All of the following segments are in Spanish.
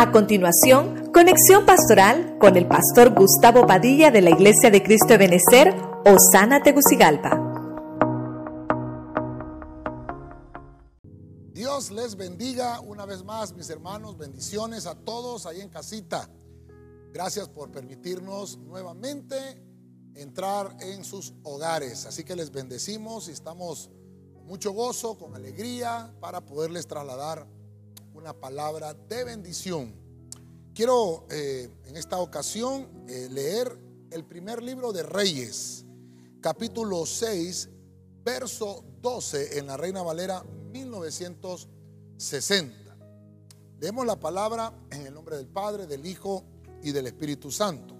A continuación, conexión pastoral con el pastor Gustavo Padilla de la Iglesia de Cristo de Benecer, Osana Tegucigalpa. Dios les bendiga una vez más, mis hermanos. Bendiciones a todos ahí en casita. Gracias por permitirnos nuevamente entrar en sus hogares. Así que les bendecimos y estamos con mucho gozo, con alegría, para poderles trasladar una palabra de bendición. Quiero eh, en esta ocasión eh, leer el primer libro de Reyes, capítulo 6, verso 12 en la Reina Valera 1960. Leemos la palabra en el nombre del Padre, del Hijo y del Espíritu Santo.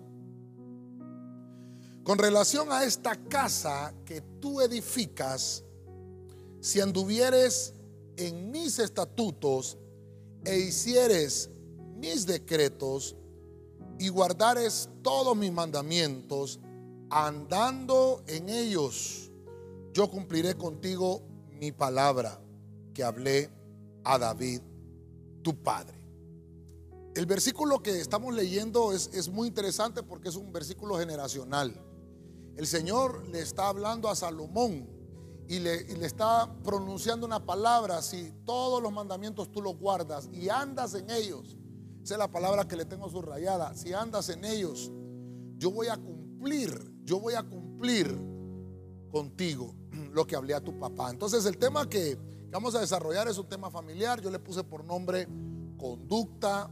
Con relación a esta casa que tú edificas, si anduvieres en mis estatutos e hicieres mis decretos y guardares todos mis mandamientos, andando en ellos, yo cumpliré contigo mi palabra que hablé a David, tu padre. El versículo que estamos leyendo es, es, muy interesante porque es un versículo generacional. El Señor le está hablando a Salomón y le, está pronunciando una palabra. Si todos los mandamientos tú los guardas y andas en ellos, esa es la palabra que le tengo subrayada. Si andas en ellos, yo voy a cumplir, yo voy a cumplir contigo lo que hablé a tu papá. Entonces el tema que vamos a desarrollar es un tema familiar. Yo le puse por nombre conducta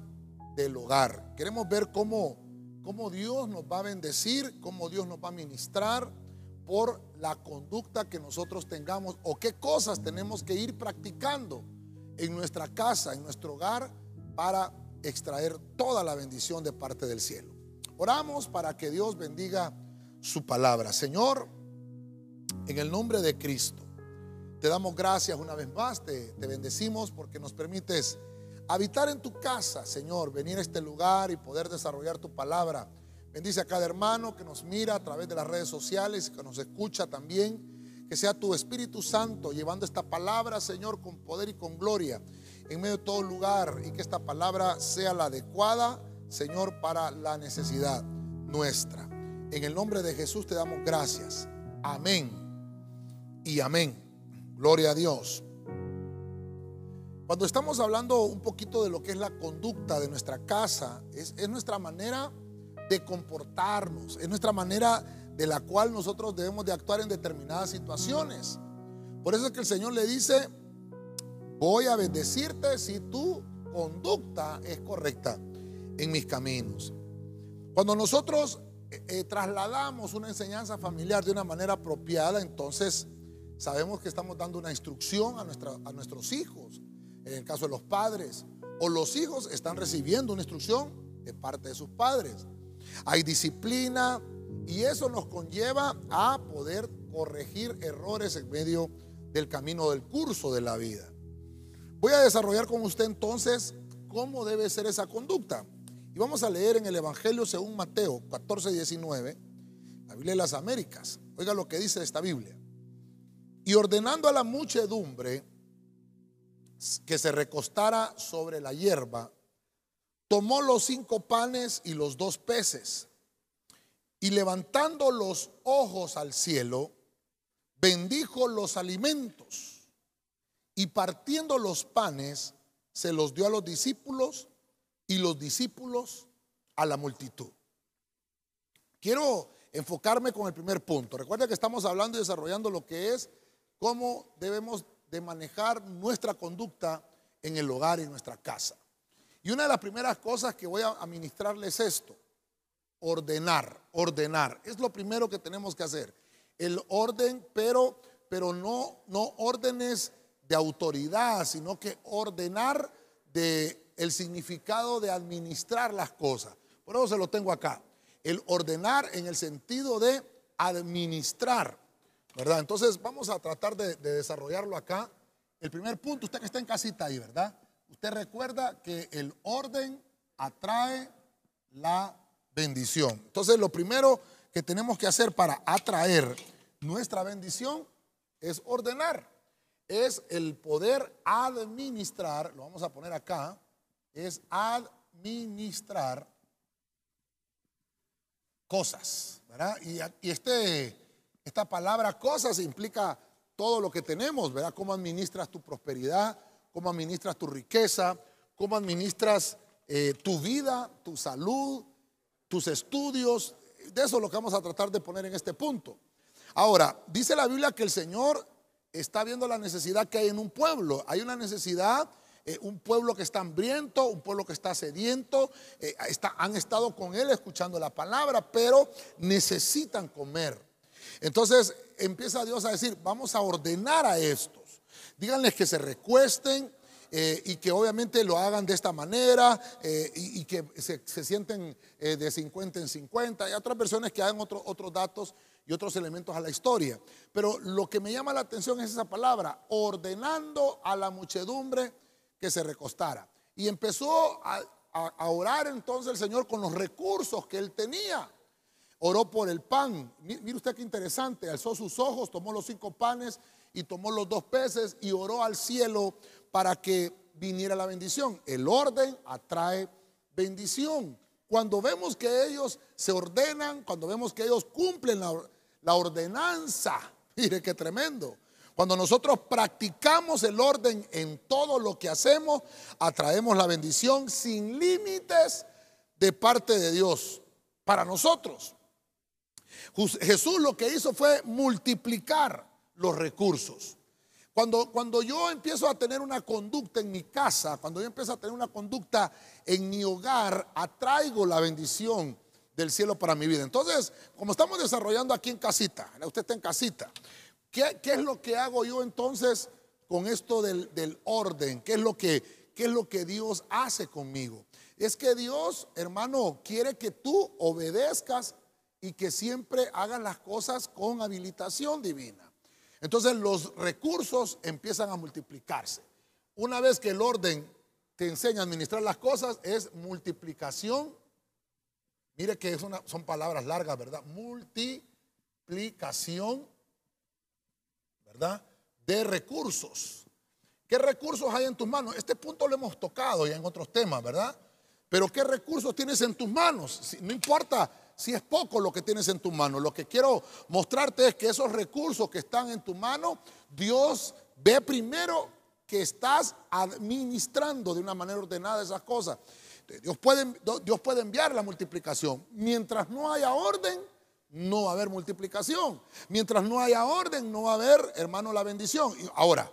del hogar. Queremos ver cómo, cómo Dios nos va a bendecir, cómo Dios nos va a ministrar por la conducta que nosotros tengamos o qué cosas tenemos que ir practicando en nuestra casa, en nuestro hogar, para extraer toda la bendición de parte del cielo. Oramos para que Dios bendiga su palabra. Señor, en el nombre de Cristo, te damos gracias una vez más, te, te bendecimos porque nos permites habitar en tu casa, Señor, venir a este lugar y poder desarrollar tu palabra. Bendice a cada hermano que nos mira a través de las redes sociales, que nos escucha también. Que sea tu Espíritu Santo llevando esta palabra, Señor, con poder y con gloria en medio de todo lugar y que esta palabra sea la adecuada, Señor, para la necesidad nuestra. En el nombre de Jesús te damos gracias. Amén y amén. Gloria a Dios. Cuando estamos hablando un poquito de lo que es la conducta de nuestra casa, es, es, nuestra manera de comportarnos, es nuestra manera de la cual nosotros debemos de actuar en determinadas situaciones. Por eso es que el Señor le dice, voy a bendecirte si tu conducta es correcta en mis caminos. Cuando nosotros eh, eh, trasladamos una enseñanza familiar de una manera apropiada, entonces sabemos que estamos dando una instrucción a, nuestra, a nuestros hijos en el caso de los padres, o los hijos están recibiendo una instrucción de parte de sus padres. Hay disciplina y eso nos conlleva a poder corregir errores en medio del camino del curso de la vida. Voy a desarrollar con usted entonces cómo debe ser esa conducta. Y vamos a leer en el Evangelio según Mateo 14, 19, la Biblia de las Américas. Oiga lo que dice esta Biblia. Y ordenando a la muchedumbre, que se recostara sobre la hierba, tomó los cinco panes y los dos peces, y levantando los ojos al cielo, bendijo los alimentos, y partiendo los panes, se los dio a los discípulos, y los discípulos a la multitud. Quiero enfocarme con el primer punto. Recuerda que estamos hablando y desarrollando lo que es cómo debemos de manejar nuestra conducta en el hogar y en nuestra casa. Y una de las primeras cosas que voy a administrarles es esto, ordenar, ordenar. Es lo primero que tenemos que hacer. El orden, pero, pero no, no órdenes de autoridad, sino que ordenar de el significado de administrar las cosas. Por eso se lo tengo acá. El ordenar en el sentido de administrar. ¿verdad? Entonces vamos a tratar de, de, desarrollarlo acá. El primer punto, usted que está en casita ahí, ¿verdad? Usted recuerda que el orden atrae la bendición. Entonces lo primero que tenemos que hacer para atraer nuestra bendición es ordenar. Es el poder administrar, lo vamos a poner acá, es administrar cosas, ¿verdad? Y, este, esta palabra cosas implica todo lo que tenemos, ¿verdad? Cómo administras tu prosperidad, cómo administras tu riqueza, cómo administras eh, tu vida, tu salud, tus estudios. De eso es lo que vamos a tratar de poner en este punto. Ahora, dice la Biblia que el Señor está viendo la necesidad que hay en un pueblo. Hay una necesidad eh, un pueblo que está hambriento, un pueblo que está sediento, eh, han estado con Él escuchando la palabra, pero necesitan comer. Entonces empieza Dios a decir, vamos a ordenar a estos. Díganles que se recuesten, eh, y que obviamente lo hagan de esta manera y, que se, sienten de 50 en 50. y otras personas que hagan otros datos y otros elementos a la historia. Pero lo que me llama la atención es esa palabra, ordenando a la muchedumbre que se recostara. Y empezó a, orar entonces el Señor con los recursos que él tenía. Oró por el pan. Mire usted qué interesante. Alzó sus ojos, tomó los cinco panes y tomó los dos peces y oró al cielo para que viniera la bendición. El orden atrae bendición. Cuando vemos que ellos se ordenan, cuando vemos que ellos cumplen la, la ordenanza, mire qué tremendo. Cuando nosotros practicamos el orden en todo lo que hacemos, atraemos la bendición sin límites de parte de Dios para nosotros. Jesús lo que hizo fue multiplicar los recursos. Cuando, cuando yo empiezo a tener una conducta en mi casa, cuando yo empiezo a tener una conducta en mi hogar, atraigo la bendición del cielo para mi vida. Entonces, como estamos desarrollando aquí en casita, usted está en casita, ¿Qué, es lo que hago yo entonces con esto del, orden? ¿Qué es, lo que, ¿Qué es lo que Dios hace conmigo? Es que Dios, hermano, quiere que tú obedezcas y que siempre hagas las cosas con habilitación divina. Entonces los recursos empiezan a multiplicarse. Una vez que el orden te enseña a administrar las cosas, es multiplicación. Mire que son palabras largas, ¿verdad? Multiplicación ¿verdad? De recursos. ¿Qué recursos hay en tus manos? Este punto lo hemos tocado ya en otros temas, ¿verdad? Pero ¿qué recursos tienes en tus manos? No importa si es poco lo que tienes en tus manos. Lo que quiero mostrarte es que esos recursos que están en tu mano, Dios ve primero que estás administrando de una manera ordenada esas cosas. Dios puede, Dios puede enviar la multiplicación. Mientras no haya orden, no va a haber multiplicación. Mientras no haya orden, no va a haber, hermano, la bendición. Ahora,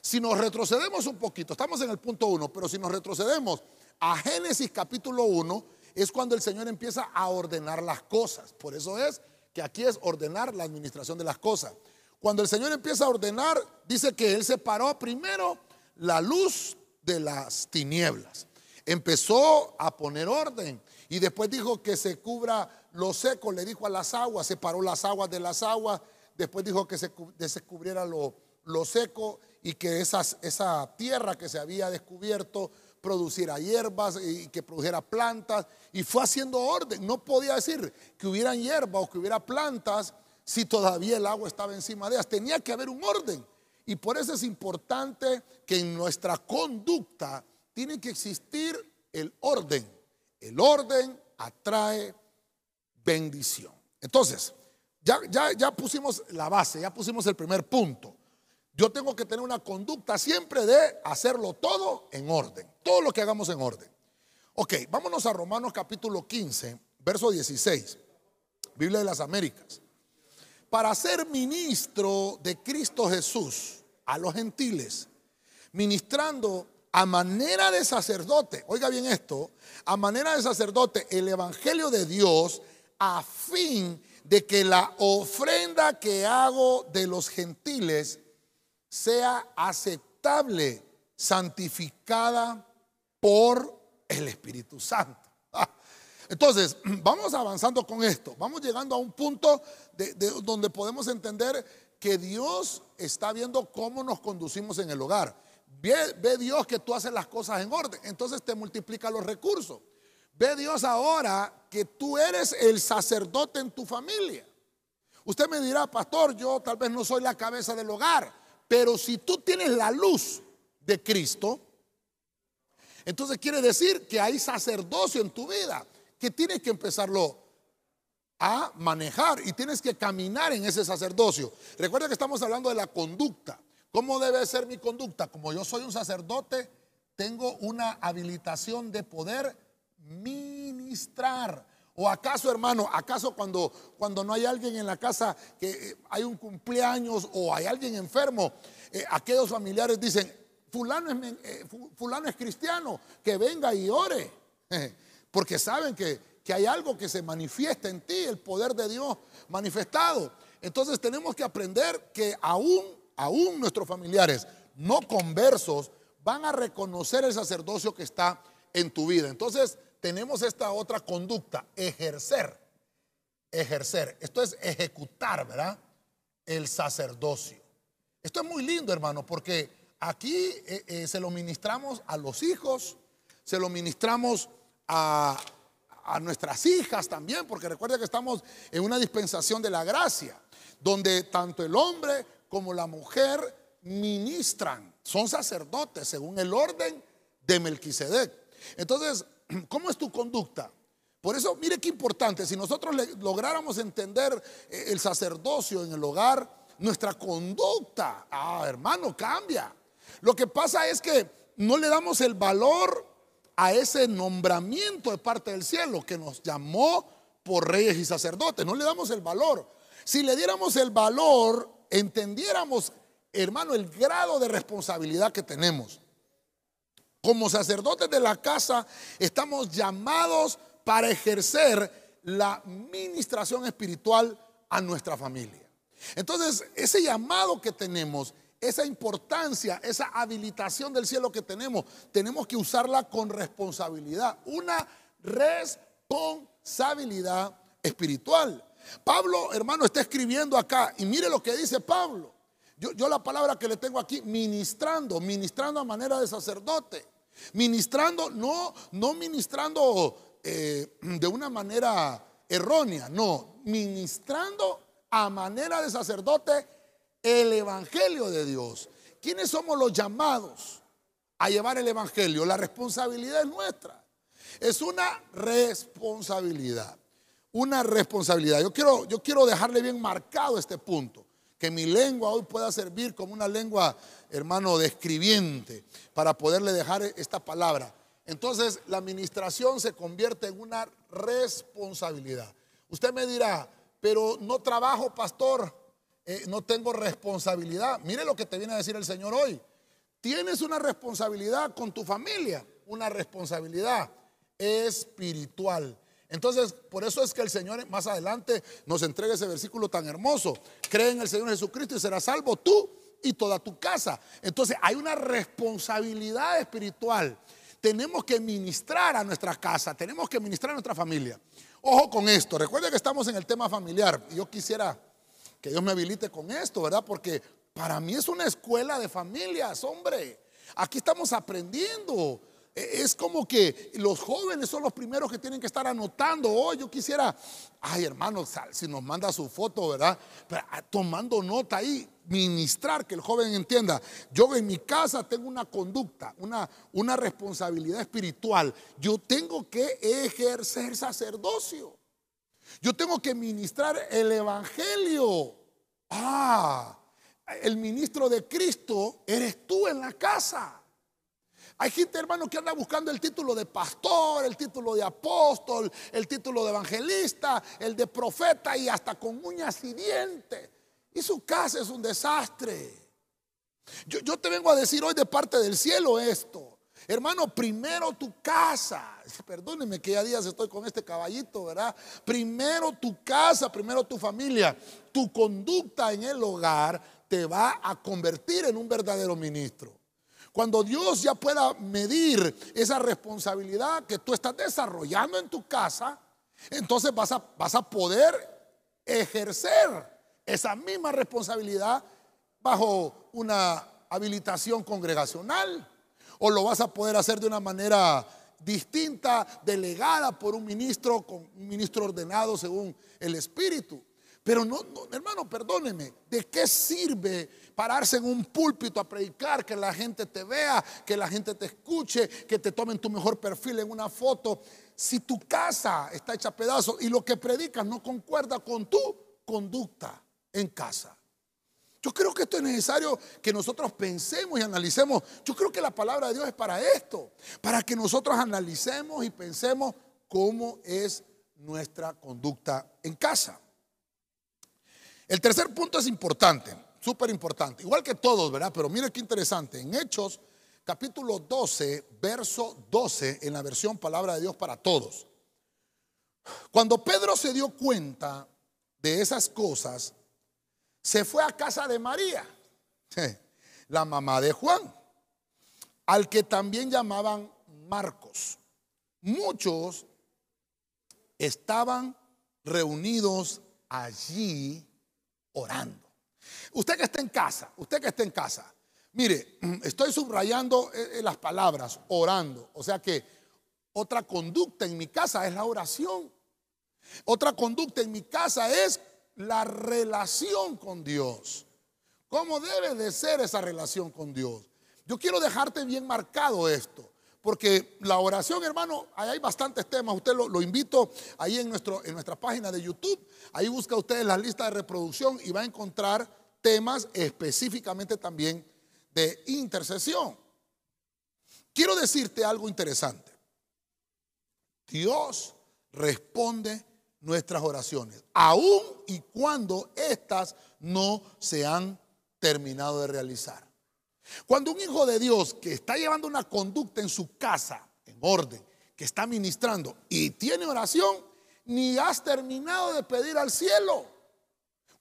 si nos retrocedemos un poquito, estamos en el punto 1, pero si nos retrocedemos a Génesis capítulo 1, es cuando el Señor empieza a ordenar las cosas. Por eso es que aquí es ordenar la administración de las cosas. Cuando el Señor empieza a ordenar, dice que Él separó primero la luz de las tinieblas. Empezó a poner orden y después dijo que se cubra lo seco, le dijo a las aguas, separó las aguas de las aguas, después dijo que se descubriera lo, lo seco y que esa tierra que se había descubierto produciera hierbas y que produjera plantas y fue haciendo orden. No podía decir que hubieran hierbas o que hubiera plantas si todavía el agua estaba encima de ellas. Tenía que haber un orden. Y por eso es importante que en nuestra conducta tiene que existir el orden. El orden atrae bendición. Entonces, ya, ya, ya pusimos la base, ya pusimos el primer punto. Yo tengo que tener una conducta siempre de hacerlo todo en orden. Todo lo que hagamos en orden. Ok, vámonos a Romanos capítulo 15, verso 16. Biblia de las Américas. Para ser ministro de Cristo Jesús a los gentiles, ministrando a manera de sacerdote, oiga bien esto, a manera de sacerdote el Evangelio de Dios a fin de que la ofrenda que hago de los gentiles sea aceptable, santificada por el Espíritu Santo. Ah, entonces, vamos avanzando con esto, vamos llegando a un punto de, donde podemos entender que Dios está viendo cómo nos conducimos en el hogar. ve Dios que tú haces las cosas en orden, entonces te multiplica los recursos. Ve Dios ahora que tú eres el sacerdote en tu familia. Usted me dirá, pastor, yo tal vez no soy la cabeza del hogar, pero si tú tienes la luz de Cristo, Entonces quiere decir que hay sacerdocio en tu vida, que tienes que empezarlo a manejar y tienes que caminar en ese sacerdocio. Recuerda que estamos hablando de la conducta. ¿Cómo debe ser mi conducta? Como yo soy un sacerdote, tengo una habilitación de poder ministrar. ¿O acaso, hermano, acaso cuando, cuando no hay alguien en la casa, que eh, hay un cumpleaños o hay alguien enfermo, eh, aquellos familiares dicen, fulano es, eh, fulano es cristiano, que venga y ore. Porque saben que, que hay algo que se manifiesta en ti, el poder de Dios manifestado. Entonces tenemos que aprender que aún, aún nuestros familiares no conversos van a reconocer el sacerdocio que está en tu vida. Entonces tenemos esta otra conducta, ejercer. Ejercer. Esto es ejecutar, ¿verdad? El sacerdocio. Esto es muy lindo, hermano, porque aquí eh, eh, se lo ministramos a los hijos, se lo ministramos a, a nuestras hijas también, porque recuerda que estamos en una dispensación de la gracia, donde tanto el hombre como la mujer ministran, son sacerdotes según el orden de Melquisedec. Entonces, ¿cómo es tu conducta? Por eso, mire qué importante, si nosotros lográramos entender eh, el sacerdocio en el hogar, nuestra conducta, ah, hermano, cambia. Lo que pasa es que no le damos el valor a ese nombramiento de parte del cielo que nos llamó por reyes y sacerdotes. No le damos el valor. Si le diéramos el valor, entendiéramos, hermano, el grado de responsabilidad que tenemos. Como sacerdotes de la casa estamos llamados para ejercer la ministración espiritual a nuestra familia. Entonces, ese llamado que tenemos, esa importancia, esa habilitación del cielo que tenemos, tenemos que usarla con responsabilidad, una responsabilidad espiritual. Pablo, hermano, está escribiendo acá y mire lo que dice Pablo. Yo, la palabra que le tengo aquí, ministrando, ministrando a manera de sacerdote. Ministrando, no, no ministrando eh, de una manera errónea, no, ministrando a manera de sacerdote el Evangelio de Dios. ¿Quiénes somos los llamados a llevar el Evangelio? La responsabilidad es nuestra. Es una responsabilidad. Una responsabilidad. Yo quiero, yo quiero dejarle bien marcado este punto que mi lengua hoy pueda servir como una lengua, hermano, de escribiente, para poderle dejar esta palabra. Entonces la administración se convierte en una responsabilidad. Usted me dirá, pero no trabajo, pastor, eh, no tengo responsabilidad. Mire lo que te viene a decir el Señor hoy. Tienes una responsabilidad con tu familia, una responsabilidad espiritual. Entonces, por eso es que el Señor más adelante nos entrega ese versículo tan hermoso. Cree en el Señor Jesucristo y serás salvo tú y toda tu casa. Entonces, hay una responsabilidad espiritual. Tenemos que ministrar a nuestra casa, tenemos que ministrar a nuestra familia. Ojo con esto, recuerden que estamos en el tema familiar. Yo quisiera que Dios me habilite con esto, ¿verdad? Porque para mí es una escuela de familias, hombre. Aquí estamos aprendiendo. Es como que los jóvenes son los primeros que tienen que estar anotando. Oh, yo quisiera, ay hermano, si nos manda su foto, ¿verdad? Ah, tomando nota ahí, ministrar, que el joven entienda. Yo en mi casa tengo una conducta, una, una responsabilidad espiritual. Yo tengo que ejercer sacerdocio. Yo tengo que ministrar el Evangelio. Ah, el ministro de Cristo eres tú en la casa. Hay gente, hermano, que anda buscando el título de pastor, el título de apóstol, el título de evangelista, el de profeta y hasta con uñas y dientes. Y su casa es un desastre. Yo, te vengo a decir hoy de parte del cielo esto. Hermano, primero tu casa. Perdóneme que ya días estoy con este caballito, ¿verdad? Primero tu casa, primero tu familia. Tu conducta en el hogar te va a convertir en un verdadero ministro. Cuando Dios ya pueda medir esa responsabilidad que tú estás desarrollando en tu casa, entonces vas a, vas a poder ejercer esa misma responsabilidad bajo una habilitación congregacional o lo vas a poder hacer de una manera distinta, delegada por un ministro, con un ministro ordenado según el Espíritu. Pero no, hermano, perdóneme, ¿de qué sirve pararse en un púlpito a predicar, que la gente te vea, que la gente te escuche, que te tomen tu mejor perfil en una foto? Si tu casa está hecha a pedazos y lo que predicas no concuerda con tu conducta en casa. Yo creo que esto es necesario que nosotros pensemos y analicemos. Yo creo que la palabra de Dios es para esto, para que nosotros analicemos y pensemos cómo es nuestra conducta en casa. El tercer punto es importante, súper importante, igual que todos, ¿verdad? Pero mire qué interesante. En Hechos, capítulo 12, verso 12, en la versión Palabra de Dios para Todos. Cuando Pedro se dio cuenta de esas cosas, se fue a casa de María, la mamá de Juan, al que también llamaban Marcos. Muchos estaban reunidos allí orando. Usted que está en casa, usted que está en casa, mire, estoy subrayando eh, eh, las palabras, orando. O sea que otra conducta en mi casa es la oración. Otra conducta en mi casa es la relación con Dios. ¿Cómo debe de ser esa relación con Dios? Yo quiero dejarte bien marcado esto. Porque la oración, hermano, ahí hay bastantes temas. Usted lo, invito ahí en, nuestro, en nuestra página de YouTube. Ahí busca usted la lista de reproducción y va a encontrar temas específicamente también de intercesión. Quiero decirte algo interesante. Dios responde nuestras oraciones, aun y cuando éstas no se han terminado de realizar. Cuando un hijo de Dios que está llevando una conducta en su casa, en orden, que está ministrando y tiene oración, ni has terminado de pedir al cielo.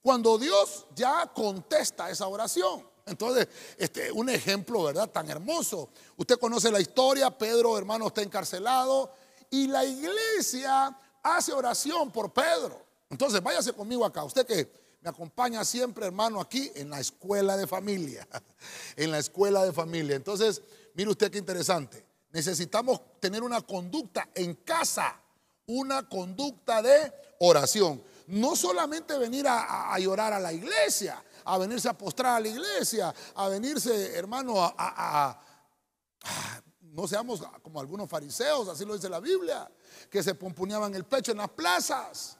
Cuando Dios ya contesta esa oración. Entonces, este, un ejemplo, ¿verdad? Tan hermoso. Usted conoce la historia, Pedro, hermano, está encarcelado y la iglesia hace oración por Pedro. Entonces, váyase conmigo acá. Usted que me acompaña siempre, hermano, aquí en la escuela de familia. en la escuela de familia. Entonces, mire usted qué interesante. Necesitamos tener una conducta en casa, una conducta de oración. No solamente venir a, llorar a la iglesia, a venirse a postrar a la iglesia, a venirse, hermano, a, no seamos como algunos fariseos, así lo dice la Biblia, que se pomponeaban el pecho en las plazas,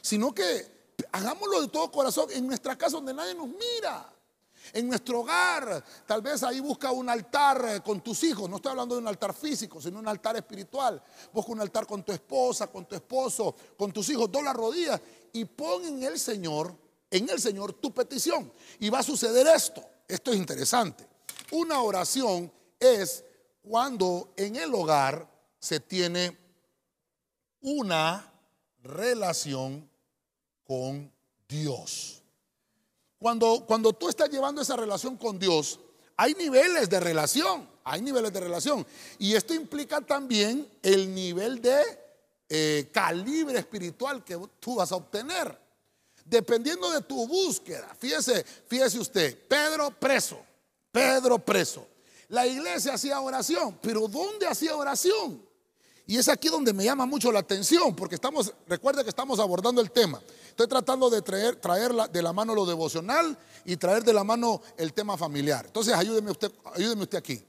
sino que hagámoslo de todo corazón en nuestra casa donde nadie nos mira. En nuestro hogar, tal vez ahí busca un altar eh, con tus hijos. No estoy hablando de un altar físico, sino un altar espiritual. Busca un altar con tu esposa, con tu esposo, con tus hijos. Dos las rodillas y pon en el Señor, en el Señor tu petición. Y va a suceder esto. Esto es interesante. Una oración es cuando en el hogar se tiene una relación con Dios. Cuando, cuando tú estás llevando esa relación con Dios, hay niveles de relación, hay niveles de relación. Y esto implica también el nivel de eh, calibre espiritual que tú vas a obtener. Dependiendo de tu búsqueda. Fíjese, fíjese usted, Pedro preso, Pedro preso. La iglesia hacía oración, pero ¿dónde hacía oración? Y es aquí donde me llama mucho la atención, porque estamos, recuerde que estamos abordando el tema. Estoy tratando de traer, de la mano lo devocional y traer de la mano el tema familiar. Entonces, ayúdeme usted, ayúdeme usted aquí.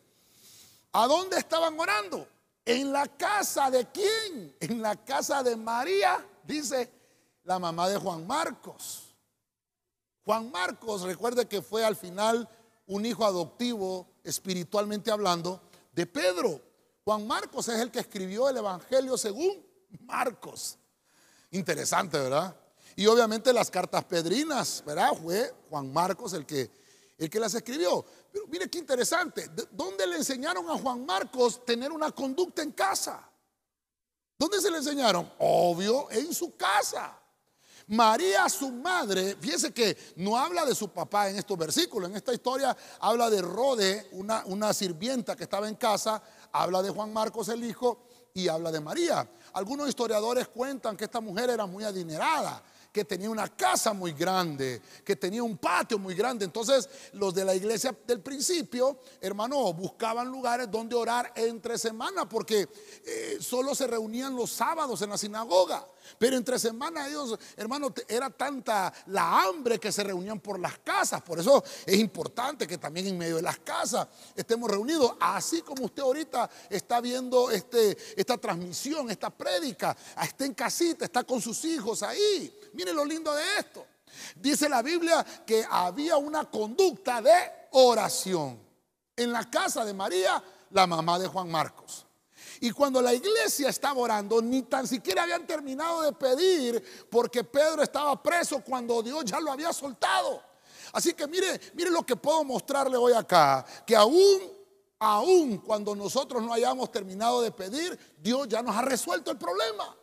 ¿A dónde estaban orando? ¿En la casa de quién? En la casa de María, dice la mamá de Juan Marcos. Juan Marcos, recuerde que fue al final un hijo adoptivo, espiritualmente hablando, de Pedro. Juan Marcos es el que escribió el Evangelio según Marcos. Interesante, ¿verdad? Y obviamente las cartas pedrinas, ¿verdad? Fue Juan Marcos el que, el que las escribió. Pero mire qué interesante. ¿Dónde le enseñaron a Juan Marcos tener una conducta en casa? ¿Dónde se le enseñaron? Obvio, en su casa. María, su madre, fíjese que no habla de su papá en estos versículos. En esta historia habla de Rode, una, una sirvienta que estaba en casa habla de Juan Marcos el hijo y habla de María. Algunos historiadores cuentan que esta mujer era muy adinerada, que tenía una casa muy grande, que tenía un patio muy grande. Entonces los de la iglesia del principio, hermano, buscaban lugares donde orar entre semana porque eh, solo se reunían los sábados en la sinagoga. Pero entre semana ellos, hermano, era tanta la hambre que se reunían por las casas. Por eso es importante que también en medio de las casas estemos reunidos. Así como usted ahorita está viendo este, esta transmisión, esta prédica, está en casita, está con sus hijos ahí. Mire lo lindo de esto. Dice la Biblia que había una conducta de oración en la casa de María, la mamá de Juan Marcos. Y cuando la iglesia estaba orando, ni tan siquiera habían terminado de pedir porque Pedro estaba preso cuando Dios ya lo había soltado. Así que mire, mire lo que puedo mostrarle hoy acá, que aún, aún cuando nosotros no hayamos terminado de pedir, Dios ya nos ha resuelto el problema.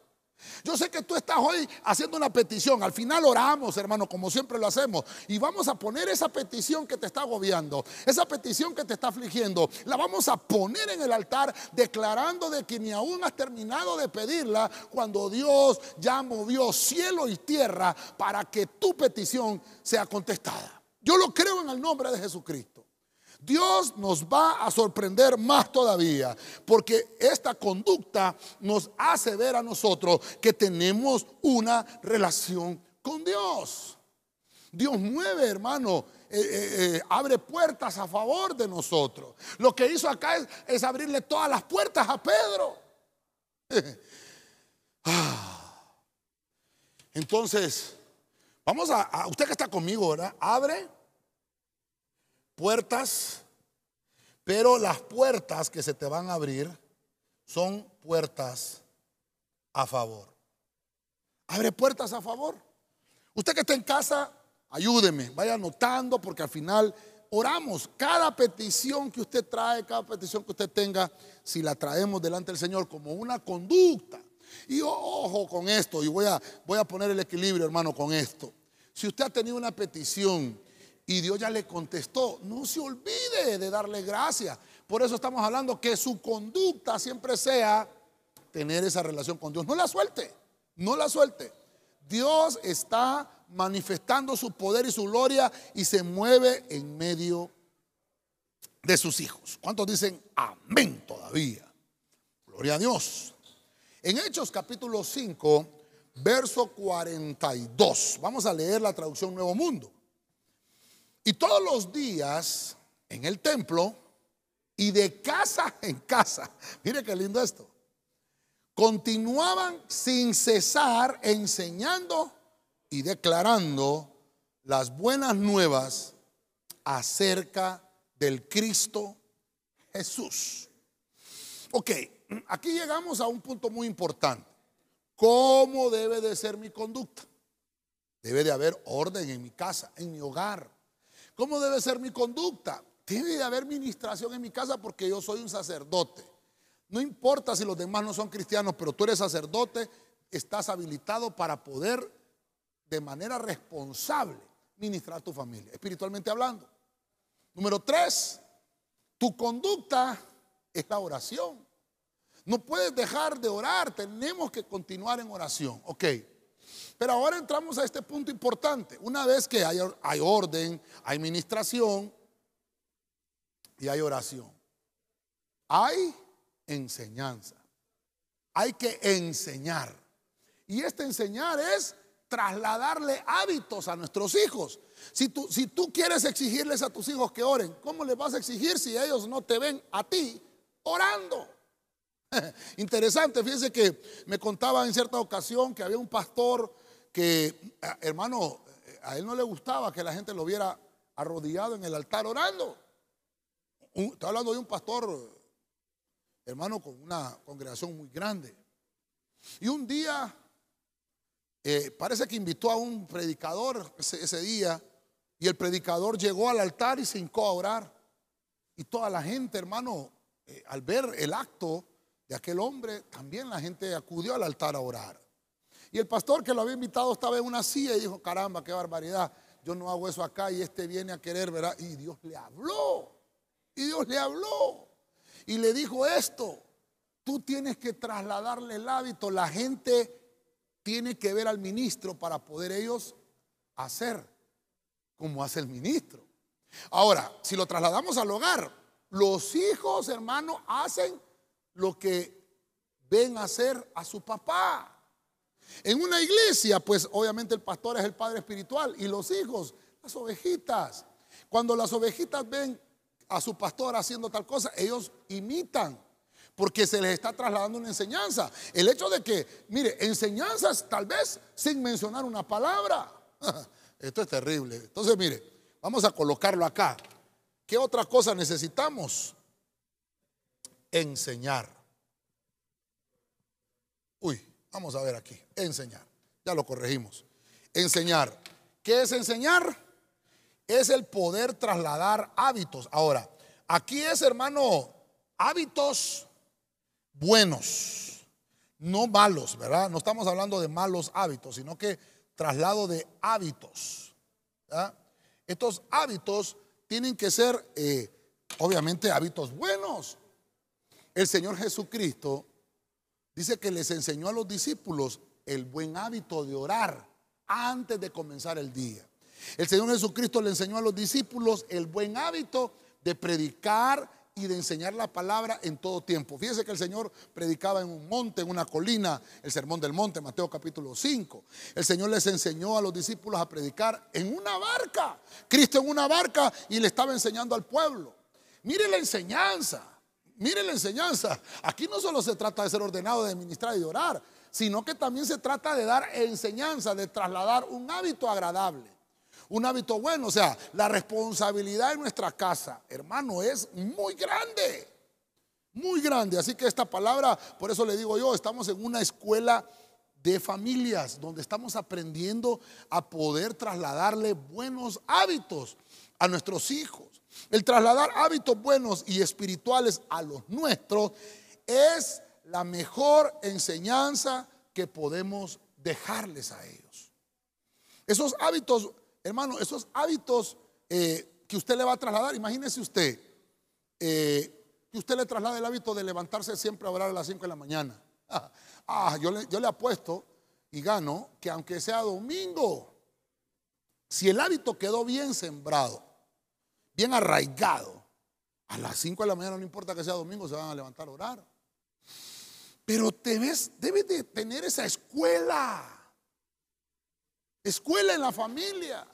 Yo sé que tú estás hoy haciendo una petición. Al final oramos, hermano, como siempre lo hacemos. Y vamos a poner esa petición que te está agobiando, esa petición que te está afligiendo. La vamos a poner en el altar declarando de que ni aún has terminado de pedirla cuando Dios ya movió cielo y tierra para que tu petición sea contestada. Yo lo creo en el nombre de Jesucristo. Dios nos va a sorprender más todavía, porque esta conducta nos hace ver a nosotros que tenemos una relación con Dios. Dios mueve, hermano, eh, eh, eh, abre puertas a favor de nosotros. Lo que hizo acá es, abrirle todas las puertas a Pedro. Ah. Entonces, vamos a, a, usted que está conmigo, ¿verdad? Abre puertas, pero las puertas que se te van a abrir son puertas a favor. Abre puertas a favor. Usted que está en casa, ayúdeme, vaya anotando porque al final oramos. Cada petición que usted trae, cada petición que usted tenga, si la traemos delante del Señor como una conducta. Y ojo con esto, y voy a, voy a poner el equilibrio, hermano, con esto. Si usted ha tenido una petición y Dios ya le contestó. No se olvide de darle gracias. Por eso estamos hablando que su conducta siempre sea tener esa relación con Dios. No la suelte, no la suelte. Dios está manifestando su poder y su gloria y se mueve en medio de sus hijos. ¿Cuántos dicen amén todavía? Gloria a Dios. En Hechos capítulo 5, verso 42. Vamos a leer la traducción Nuevo Mundo. Y todos los días en el templo y de casa en casa, mire qué lindo esto, continuaban sin cesar enseñando y declarando las buenas nuevas acerca del Cristo Jesús. Ok, aquí llegamos a un punto muy importante. ¿Cómo debe de ser mi conducta? Debe de haber orden en mi casa, en mi hogar. ¿Cómo debe ser mi conducta? Tiene de haber ministración en mi casa porque yo soy un sacerdote. No importa si los demás no son cristianos, pero tú eres sacerdote, estás habilitado para poder de manera responsable ministrar a tu familia, espiritualmente hablando. Número tres, tu conducta es la oración. No puedes dejar de orar, tenemos que continuar en oración. Ok. Pero ahora entramos a este punto importante. Una vez que hay, orden, hay ministración y hay oración, hay enseñanza. Hay que enseñar. Y este enseñar es trasladarle hábitos a nuestros hijos. Si tú, si tú quieres exigirles a tus hijos que oren, ¿cómo les vas a exigir si ellos no te ven a ti orando? Interesante, fíjense que me contaba en cierta ocasión que había un pastor que, hermano, a él no le gustaba que la gente lo viera arrodillado en el altar orando. Está hablando de un pastor, hermano, con una congregación muy grande. Y un día, eh, parece que invitó a un predicador ese, día, y el predicador llegó al altar y se hincó a orar. Y toda la gente, hermano, eh, al ver el acto de aquel hombre, también la gente acudió al altar a orar. Y el pastor que lo había invitado estaba en una silla y dijo, caramba, qué barbaridad, yo no hago eso acá y este viene a querer, ¿verdad? Y Dios le habló, y Dios le habló, y le dijo esto, tú tienes que trasladarle el hábito, la gente tiene que ver al ministro para poder ellos hacer como hace el ministro. Ahora, si lo trasladamos al hogar, los hijos, hermanos, hacen lo que ven hacer a su papá. En una iglesia, pues obviamente el pastor es el padre espiritual y los hijos, las ovejitas. Cuando las ovejitas ven a su pastor haciendo tal cosa, ellos imitan porque se les está trasladando una enseñanza. El hecho de que, mire, enseñanzas tal vez sin mencionar una palabra. Esto es terrible. Entonces, mire, vamos a colocarlo acá. ¿Qué otra cosa necesitamos? Enseñar. Uy, vamos a ver aquí. Enseñar. Ya lo corregimos. Enseñar. ¿Qué es enseñar? Es el poder trasladar hábitos. Ahora, aquí es, hermano, hábitos buenos, no malos, ¿verdad? No estamos hablando de malos hábitos, sino que traslado de hábitos. Estos hábitos tienen que ser, eh, obviamente, hábitos buenos. El Señor Jesucristo dice que les enseñó a los discípulos el buen hábito de orar antes de comenzar el día. El Señor Jesucristo le enseñó a los discípulos el buen hábito de predicar y de enseñar la palabra en todo tiempo. Fíjese que el Señor predicaba en un monte, en una colina, el sermón del monte, Mateo capítulo 5. El Señor les enseñó a los discípulos a predicar en una barca. Cristo en una barca y le estaba enseñando al pueblo. Mire la enseñanza, mire la enseñanza. Aquí no solo se trata de ser ordenado, de ministrar y de orar, sino que también se trata de dar enseñanza, de trasladar un hábito agradable un hábito bueno. O sea, la responsabilidad en nuestra casa, hermano, es muy grande. Muy grande. Así que esta palabra, por eso le digo yo, estamos en una escuela de familias donde estamos aprendiendo a poder trasladarle buenos hábitos a nuestros hijos. El trasladar hábitos buenos y espirituales a los nuestros es la mejor enseñanza que podemos dejarles a ellos. Esos hábitos Hermano, esos hábitos eh, que usted le va a trasladar, imagínese usted eh, que usted le traslade el hábito de levantarse siempre a orar a las 5 de la mañana. Ah, yo, le, yo le apuesto y gano que aunque sea domingo, si el hábito quedó bien sembrado, bien arraigado, a las 5 de la mañana no importa que sea domingo, se van a levantar a orar. Pero debes, debes de tener esa escuela. Escuela en la familia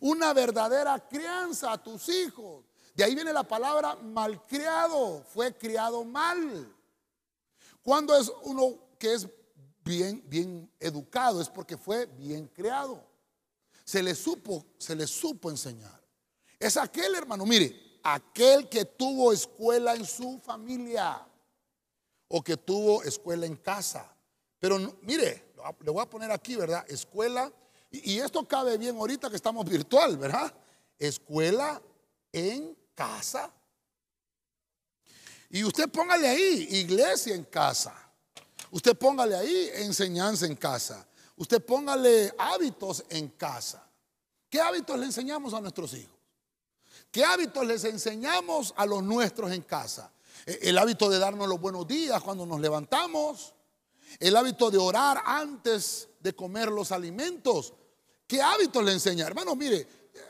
una verdadera crianza a tus hijos. De ahí viene la palabra malcriado, fue criado mal. Cuando es uno que es bien, bien educado, es porque fue bien criado. Se le supo, se le supo enseñar. Es aquel hermano, mire, aquel que tuvo escuela en su familia o que tuvo escuela en casa. Pero mire, le voy a poner aquí, ¿verdad? Escuela y, esto cabe bien ahorita que estamos virtual, ¿verdad? Escuela en casa. Y usted póngale ahí, iglesia en casa. Usted póngale ahí enseñanza en casa. Usted póngale hábitos en casa. ¿Qué hábitos le enseñamos a nuestros hijos? ¿Qué hábitos les enseñamos a los nuestros en casa? E, el hábito de darnos los buenos días cuando nos levantamos. El hábito de orar antes de comer los alimentos. ¿Qué hábitos le enseña? Hermano, mire,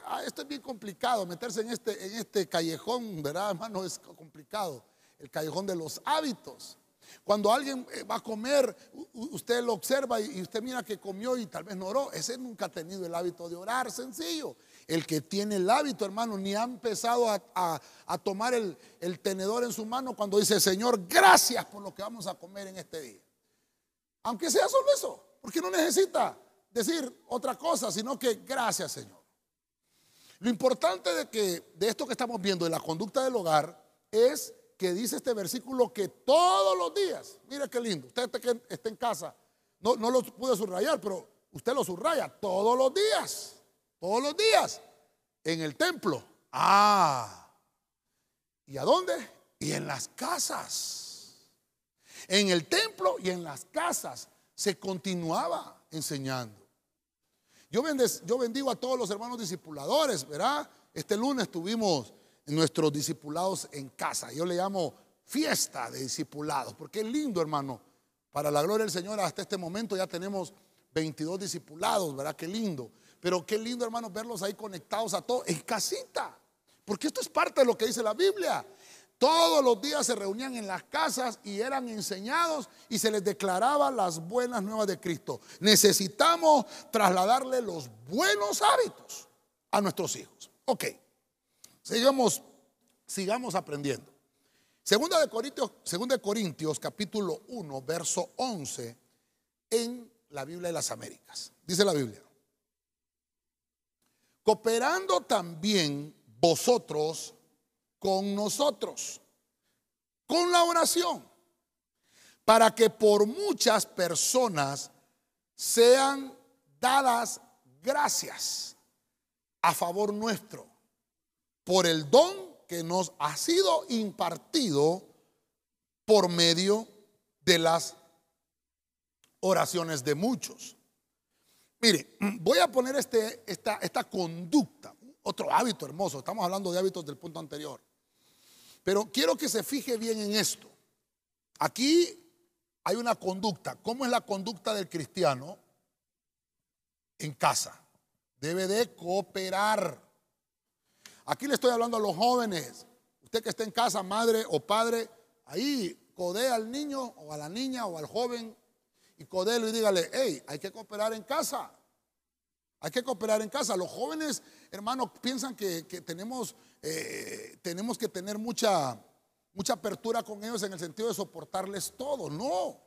ah, esto es bien complicado, meterse en este, en este callejón, ¿verdad, hermano? Es complicado, el callejón de los hábitos. Cuando alguien eh, va a comer, usted lo observa y usted mira que comió y tal vez no oró. Ese nunca ha tenido el hábito de orar, sencillo. El que tiene el hábito, hermano, ni ha empezado a, tomar el, tenedor en su mano cuando dice, Señor, gracias por lo que vamos a comer en este día. Aunque sea solo eso, porque no necesita decir otra cosa, sino que gracias Señor. Lo importante de, que, de esto que estamos viendo, de la conducta del hogar, es que dice este versículo que todos los días, mire qué lindo, usted que está en casa, no, no lo pude subrayar, pero usted lo subraya todos los días, todos los días, en el templo. Ah, ¿y a dónde? Y en las casas. En el templo y en las casas se continuaba enseñando. Yo, yo bendigo a todos los hermanos discipuladores, ¿verdad? Este lunes tuvimos nuestros discipulados en casa. Yo le llamo fiesta de discipulados, porque es lindo, hermano. Para la gloria del Señor, hasta este momento ya tenemos 22 discipulados, ¿verdad? Qué lindo. Pero qué lindo, hermano, verlos ahí conectados a todos en casita. Porque esto es parte de lo que dice la Biblia. Todos los días se reunían en las casas y eran enseñados y se les declaraba las buenas nuevas de Cristo. Necesitamos trasladarle los buenos hábitos a nuestros hijos. Ok, sigamos, sigamos aprendiendo. Segunda de Corintios, de Corintios capítulo 1, verso 11 en la Biblia de las Américas. Dice la Biblia. Cooperando también vosotros con nosotros, con la oración, para que por muchas personas sean dadas gracias a favor nuestro por el don que nos ha sido impartido por medio de las oraciones de muchos. Mire, voy a poner este, esta, esta conducta, otro hábito hermoso, estamos hablando de hábitos del punto anterior. Pero quiero que se fije bien en esto. Aquí hay una conducta. ¿Cómo es la conducta del cristiano en casa? Debe de cooperar. Aquí le estoy hablando a los jóvenes. Usted que está en casa, madre o padre, ahí codea al niño o a la niña o al joven y codelo y dígale, hey, hay que cooperar en casa. Hay que cooperar en casa. Los jóvenes, hermanos, piensan que, tenemos, eh, tenemos que tener mucha, mucha apertura con ellos en el sentido de soportarles todo. No.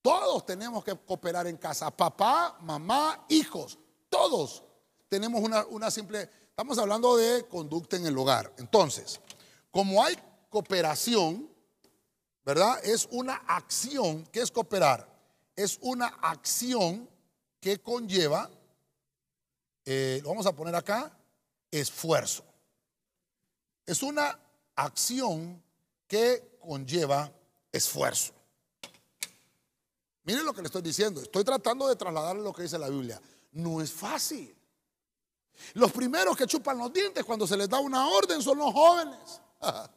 Todos tenemos que cooperar en casa. Papá, mamá, hijos. Todos tenemos una, una simple... Estamos hablando de conducta en el hogar. Entonces, como hay cooperación, ¿verdad? Es una acción. ¿Qué es cooperar? Es una acción que conlleva, eh, lo vamos a poner acá, esfuerzo. Es una acción que conlleva esfuerzo. Miren lo que le estoy diciendo. Estoy tratando de trasladarle lo que dice la Biblia. No es fácil. Los primeros que chupan los dientes cuando se les da una orden son los jóvenes.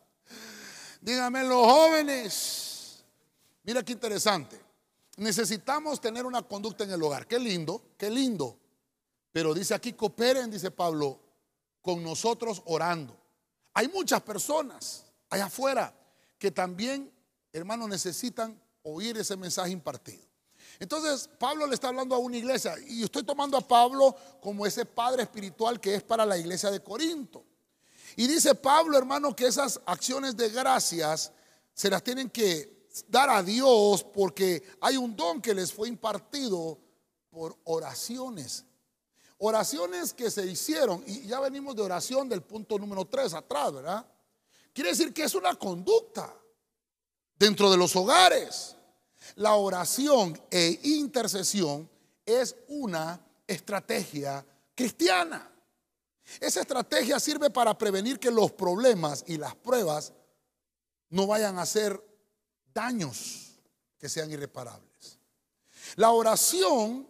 Díganme los jóvenes. Mira qué interesante necesitamos tener una conducta en el hogar. Qué lindo, qué lindo. Pero dice aquí, cooperen, dice Pablo, con nosotros orando. Hay muchas personas allá afuera que también, hermanos, necesitan oír ese mensaje impartido. Entonces, Pablo le está hablando a una iglesia y estoy tomando a Pablo como ese padre espiritual que es para la iglesia de Corinto. Y dice Pablo, hermano, que esas acciones de gracias se las tienen que dar a Dios porque hay un don que les fue impartido por oraciones. Oraciones que se hicieron, y ya venimos de oración del punto número 3 atrás, ¿verdad? Quiere decir que es una conducta dentro de los hogares. La oración e intercesión es una estrategia cristiana. Esa estrategia sirve para prevenir que los problemas y las pruebas no vayan a ser daños que sean irreparables. La oración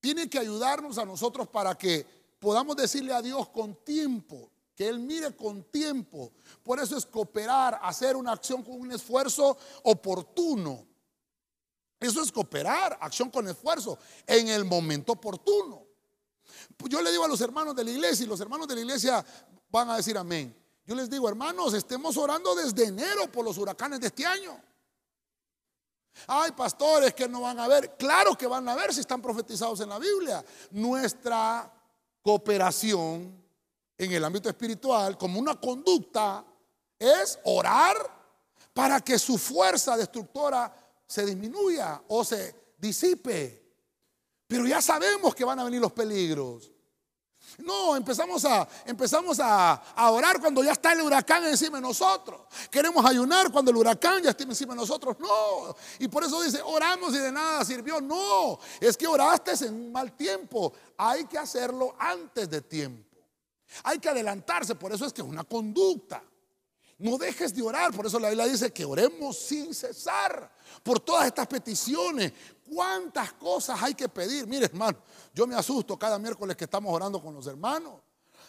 tiene que ayudarnos a nosotros para que podamos decirle a Dios con tiempo, que Él mire con tiempo. Por eso es cooperar, hacer una acción con un esfuerzo oportuno. Eso es cooperar, acción con esfuerzo, en el momento oportuno. Yo le digo a los hermanos de la iglesia y los hermanos de la iglesia van a decir amén. Yo les digo, hermanos, estemos orando desde enero por los huracanes de este año. Hay pastores que no van a ver. Claro que van a ver si están profetizados en la Biblia. Nuestra cooperación en el ámbito espiritual como una conducta es orar para que su fuerza destructora se disminuya o se disipe. Pero ya sabemos que van a venir los peligros. No, empezamos a, empezamos a, orar cuando ya está el huracán encima de nosotros. Queremos ayunar cuando el huracán ya está encima de nosotros. No. Y por eso dice, oramos y de nada sirvió. No, es que oraste en un mal tiempo. Hay que hacerlo antes de tiempo. Hay que adelantarse. Por eso es que es una conducta. No dejes de orar. Por eso la Biblia dice que oremos sin cesar por todas estas peticiones. ¿Cuántas cosas hay que pedir? Mire, hermano, yo me asusto cada miércoles que estamos orando con los hermanos.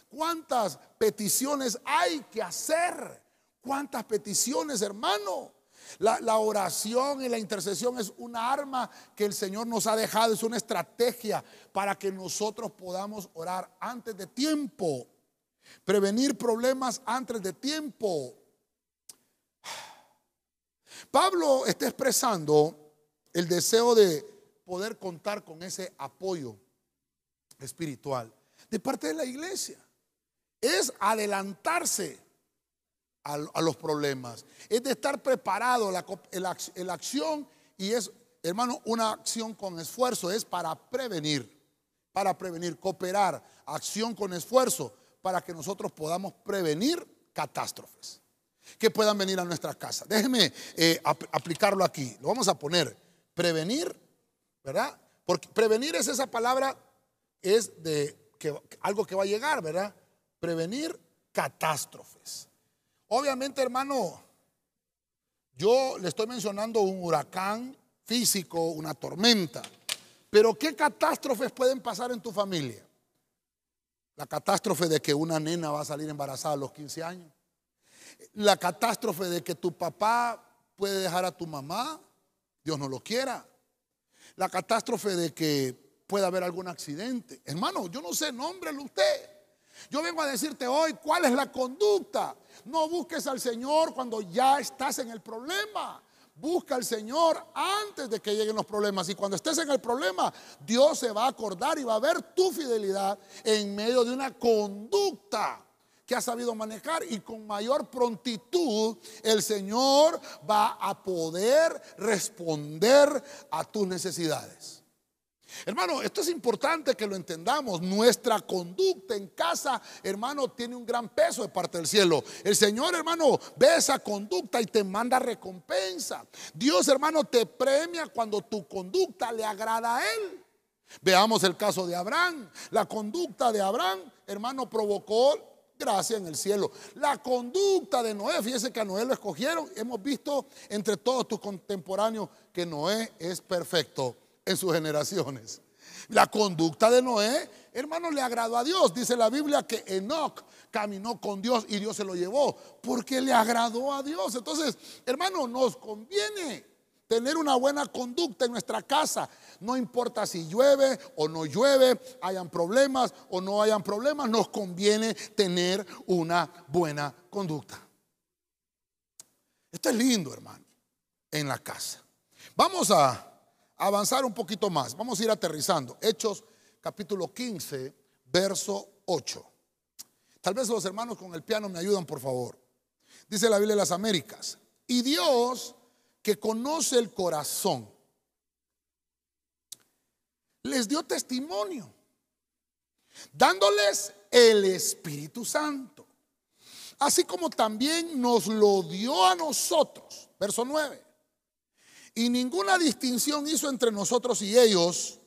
¿Cuántas peticiones hay que hacer? ¿Cuántas peticiones, hermano? La, la, oración y la intercesión es una arma que el Señor nos ha dejado, es una estrategia para que nosotros podamos orar antes de tiempo, prevenir problemas antes de tiempo. Pablo está expresando el deseo de poder contar con ese apoyo espiritual de parte de la iglesia. Es adelantarse a, los problemas, es de estar preparado la, la acción y es, hermano, una acción con esfuerzo, es para prevenir, para prevenir, cooperar, acción con esfuerzo, para que nosotros podamos prevenir catástrofes que puedan venir a nuestra casa. Déjeme eh, aplicarlo aquí. Lo vamos a poner. Prevenir, ¿verdad? Porque prevenir es esa palabra, es de que, algo que va a llegar, ¿verdad? Prevenir catástrofes. Obviamente, hermano, yo le estoy mencionando un huracán físico, una tormenta. Pero ¿qué catástrofes pueden pasar en tu familia? La catástrofe de que una nena va a salir embarazada a los 15 años la catástrofe de que tu papá puede dejar a tu mamá, Dios no lo quiera. La catástrofe de que pueda haber algún accidente. Hermano, yo no sé, nómbrelo usted. Yo vengo a decirte hoy cuál es la conducta. No busques al Señor cuando ya estás en el problema. Busca al Señor antes de que lleguen los problemas. Y cuando estés en el problema, Dios se va a acordar y va a ver tu fidelidad en medio de una conducta que ha sabido manejar y con mayor prontitud el Señor va a poder responder a tus necesidades. Hermano, esto es importante que lo entendamos. Nuestra conducta en casa, hermano, tiene un gran peso de parte del cielo. El Señor, hermano, ve esa conducta y te manda recompensa. Dios, hermano, te premia cuando tu conducta le agrada a Él. Veamos el caso de Abraham. La conducta de Abraham, hermano, provocó gracia en el cielo. La conducta de Noé, fíjese que a Noé lo escogieron. Hemos visto entre todos tus contemporáneos que Noé es perfecto en sus generaciones. La conducta de Noé, hermano, le agradó a Dios. Dice la Biblia que Enoch caminó con Dios y Dios se lo llevó porque le agradó a Dios. Entonces, hermano, nos conviene tener una buena conducta en nuestra casa. No importa si llueve o no llueve, hayan problemas o no hayan problemas, nos conviene tener una buena conducta. Esto es lindo, hermano, en la casa. Vamos a avanzar un poquito más. Vamos a ir aterrizando. Hechos capítulo 15, verso 8. Tal vez los hermanos con el piano me ayudan, por favor. Dice la Biblia de las Américas. Y Dios que conoce el corazón, les dio testimonio, dándoles el Espíritu Santo, así como también nos lo dio a nosotros. Verso 9. Y ninguna distinción hizo entre nosotros y ellos,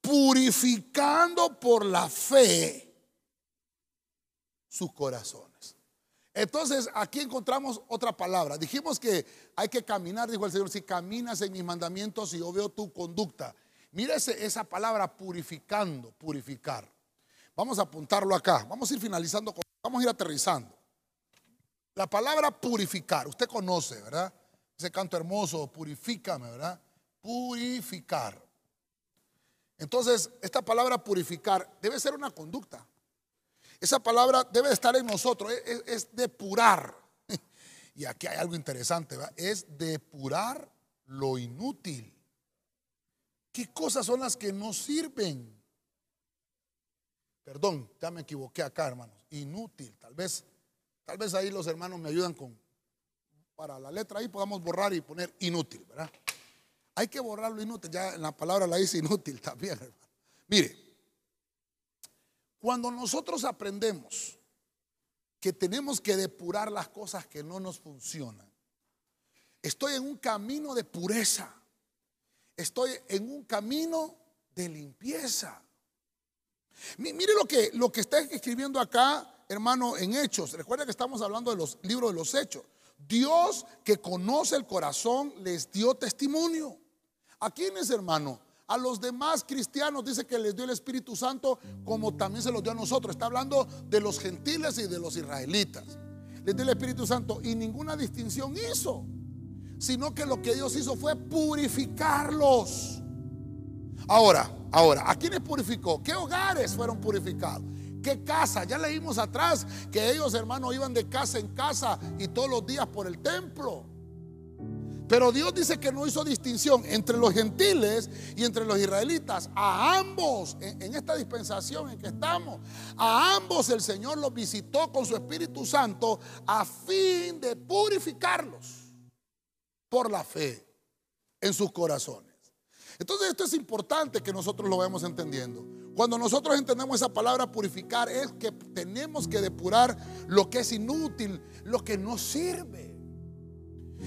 purificando por la fe sus corazones. Entonces, aquí encontramos otra palabra. Dijimos que hay que caminar, dijo el Señor, si caminas en mis mandamientos y yo veo tu conducta. Mírese esa palabra purificando, purificar. Vamos a apuntarlo acá. Vamos a ir finalizando, vamos a ir aterrizando. La palabra purificar, usted conoce, ¿verdad? Ese canto hermoso, purifícame, ¿verdad? Purificar. Entonces, esta palabra purificar debe ser una conducta. Esa palabra debe estar en nosotros, es, depurar. Y aquí hay algo interesante, es depurar lo inútil. ¿Qué cosas son las que no sirven? Perdón, ya me equivoqué acá, hermanos. Inútil, tal vez, tal vez ahí los hermanos me ayudan con para la letra ahí podamos borrar y poner inútil, ¿verdad? Hay que borrar lo inútil, ya en la palabra la dice inútil también, hermano. Mire, cuando nosotros aprendemos que tenemos que depurar las cosas que no nos funcionan, estoy en un camino de pureza, estoy en un camino de limpieza. Mire lo que, lo que está escribiendo acá, hermano, en Hechos. Recuerda que estamos hablando de los libros de los Hechos. Dios que conoce el corazón les dio testimonio. ¿A quiénes, hermano? A los demás cristianos dice que les dio el Espíritu Santo como también se los dio a nosotros. Está hablando de los gentiles y de los israelitas. Les dio el Espíritu Santo y ninguna distinción hizo, sino que lo que Dios hizo fue purificarlos. Ahora, ahora, ¿a quiénes purificó? ¿Qué hogares fueron purificados? ¿Qué casa? Ya leímos atrás que ellos, hermanos, iban de casa en casa y todos los días por el templo. Pero Dios dice que no hizo distinción entre los gentiles y entre los israelitas. A ambos, en, esta dispensación en que estamos, a ambos el Señor los visitó con su Espíritu Santo a fin de purificarlos por la fe en sus corazones. Entonces esto es importante que nosotros lo vayamos entendiendo. Cuando nosotros entendemos esa palabra purificar es que tenemos que depurar lo que es inútil, lo que no sirve.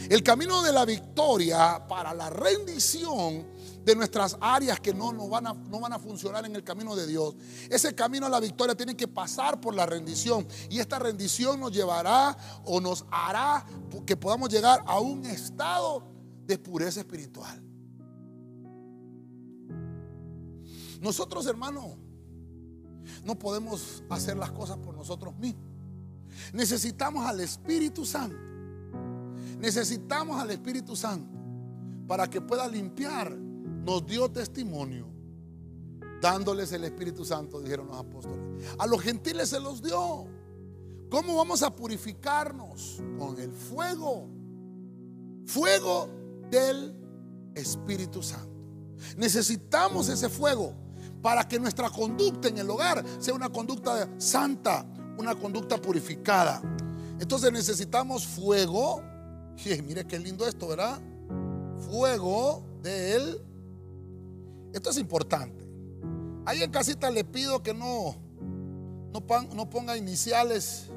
El camino de la victoria para la rendición de nuestras áreas que no, van a, no van a funcionar en el camino de Dios. Ese camino a la victoria tiene que pasar por la rendición. Y esta rendición nos llevará o nos hará que podamos llegar a un estado de pureza espiritual. Nosotros, hermanos, no podemos hacer las cosas por nosotros mismos. Necesitamos al Espíritu Santo Necesitamos al Espíritu Santo para que pueda limpiar. Nos dio testimonio dándoles el Espíritu Santo, dijeron los apóstoles. A los gentiles se los dio. ¿Cómo vamos a purificarnos? Con el fuego. Fuego del Espíritu Santo. Necesitamos ese fuego para que nuestra conducta en el hogar sea una conducta santa, una conducta purificada. Entonces necesitamos fuego mire qué lindo esto, ¿verdad? Fuego de él. Esto es importante. Ahí en casita le pido que no, no, ponga iniciales.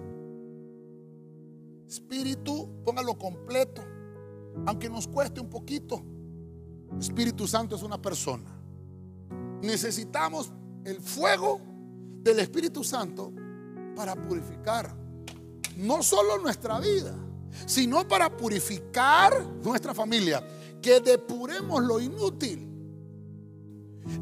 Espíritu, póngalo completo. Aunque nos cueste un poquito. Espíritu Santo es una persona. Necesitamos el fuego del Espíritu Santo para purificar no solo nuestra vida, sino para purificar nuestra familia. Que depuremos lo inútil.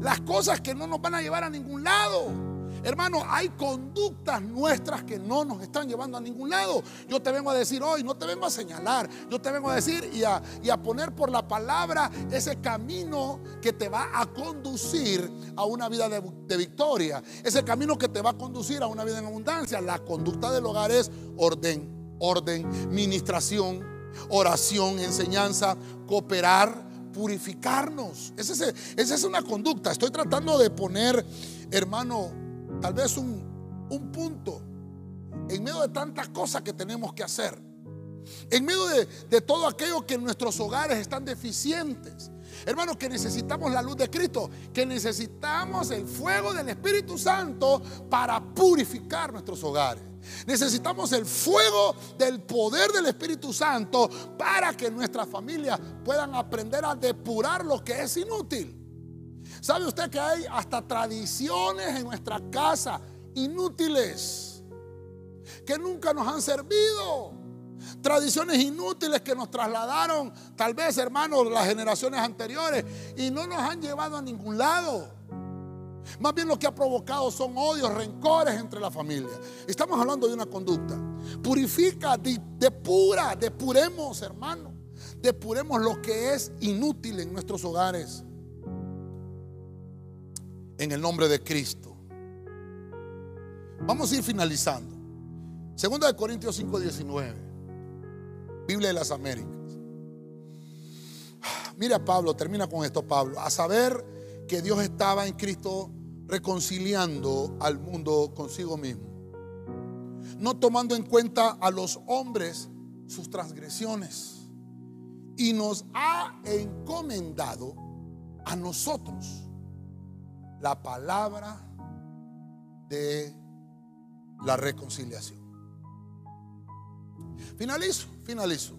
Las cosas que no nos van a llevar a ningún lado. Hermano, hay conductas nuestras que no nos están llevando a ningún lado. Yo te vengo a decir hoy, no te vengo a señalar, yo te vengo a decir y a, poner por la palabra ese camino que te va a conducir a una vida de, de victoria, ese camino que te va a conducir a una vida en abundancia. La conducta del hogar es orden orden, ministración, oración, enseñanza, cooperar, purificarnos. Esa es, una conducta. Estoy tratando de poner, hermano, tal vez un, un punto en medio de tantas cosas que tenemos que hacer. En medio de, de, todo aquello que en nuestros hogares están deficientes. Hermano, que necesitamos la luz de Cristo, que necesitamos el fuego del Espíritu Santo para purificar nuestros hogares. Necesitamos el fuego del poder del Espíritu Santo para que nuestras familias puedan aprender a depurar lo que es inútil. ¿Sabe usted que hay hasta tradiciones en nuestra casa inútiles que nunca nos han servido? Tradiciones inútiles que nos trasladaron, tal vez hermanos, las generaciones anteriores y no nos han llevado a ningún lado. Más bien lo que ha provocado son odios, rencores entre la familia. Estamos hablando de una conducta. Purifica, depura, depuremos, hermano. Depuremos lo que es inútil en nuestros hogares. En el nombre de Cristo. Vamos a ir finalizando. Segunda de Corintios 5, 19. Biblia de las Américas. Mira Pablo, termina con esto Pablo. A saber que Dios estaba en Cristo reconciliando al mundo consigo mismo, no tomando en cuenta a los hombres sus transgresiones, y nos ha encomendado a nosotros la palabra de la reconciliación. Finalizo, finalizo.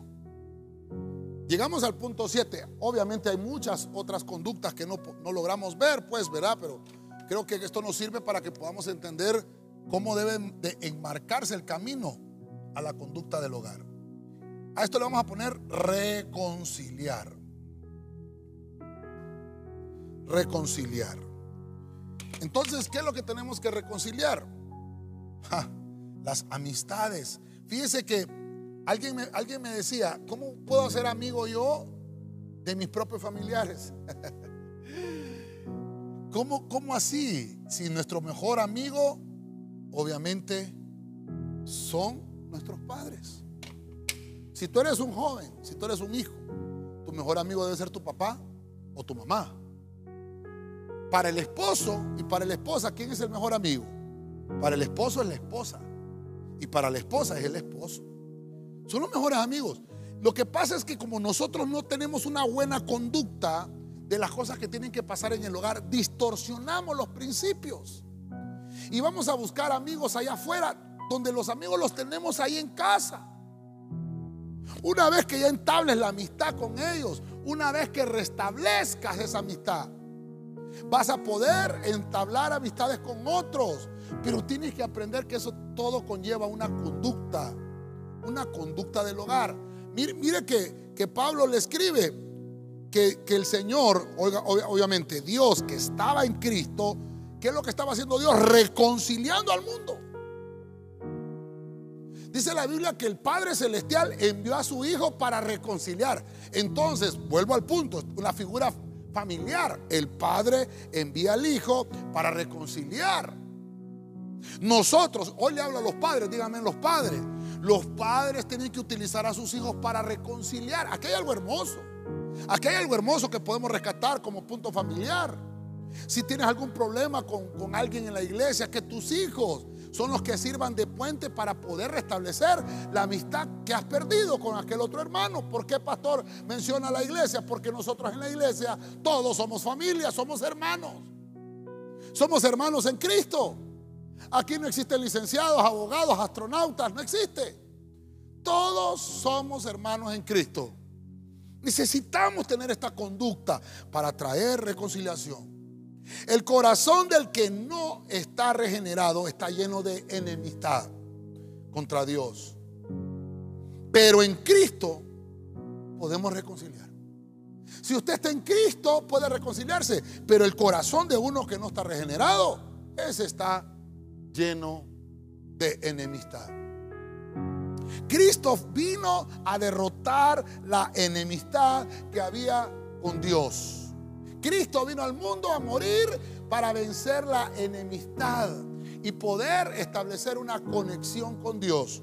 Llegamos al punto 7. Obviamente hay muchas otras conductas que no, no logramos ver, pues, ¿verdad? Pero Creo que esto nos sirve para que podamos entender cómo debe de enmarcarse el camino a la conducta del hogar. A esto le vamos a poner reconciliar. Reconciliar. Entonces, ¿qué es lo que tenemos que reconciliar? las amistades. Fíjese que alguien me, alguien me decía, ¿cómo puedo ser amigo yo de mis propios familiares? ¿Cómo, ¿Cómo así? Si nuestro mejor amigo, obviamente, son nuestros padres. Si tú eres un joven, si tú eres un hijo, mejor amigo debe ser tu papá o tu mamá. Para el esposo y para la esposa, ¿quién es el mejor amigo? Para el esposo es la esposa. Y para la esposa es el esposo. Son los mejores amigos. Lo que pasa es que como nosotros no tenemos una buena conducta de las cosas que tienen que pasar en el hogar, distorsionamos los principios. Y vamos a buscar amigos allá afuera, donde los amigos los tenemos ahí en casa. Una vez que ya entables la amistad con ellos, una vez que restablezcas esa amistad, vas a poder entablar amistades con otros. Pero tienes que aprender que eso todo conlleva una conducta, una conducta del hogar. Mire, que, que, Pablo le escribe que, el Señor, obviamente Dios que estaba en Cristo, ¿qué es lo que estaba haciendo Dios? Reconciliando al mundo. Dice la Biblia que el Padre Celestial envió a su Hijo para reconciliar. Entonces, vuelvo al punto, una figura familiar. El Padre envía al Hijo para reconciliar. Nosotros, hoy le hablo a los padres, díganme los padres. Los padres tienen que utilizar a sus hijos para reconciliar. Aquí hay algo hermoso. Aquí hay algo hermoso que podemos rescatar como punto familiar. Si tienes algún problema con, con alguien en la iglesia, que tus hijos son los que sirvan de puente para poder restablecer la amistad que has perdido con aquel otro hermano. ¿Por qué, pastor, menciona la iglesia? Porque nosotros en la iglesia todos somos familia, somos hermanos. Somos hermanos en Cristo. Aquí no existen licenciados, abogados, astronautas, no existe. Todos somos hermanos en Cristo. Necesitamos tener esta conducta para traer reconciliación. El corazón del que no está regenerado está lleno de enemistad contra Dios. Pero en Cristo podemos reconciliar. Si usted está en Cristo, puede reconciliarse. Pero el corazón de uno que no está regenerado, ese está lleno de enemistad. Cristo vino a derrotar la enemistad que había con Dios. Cristo vino al mundo a morir para vencer la enemistad y poder establecer una conexión con Dios,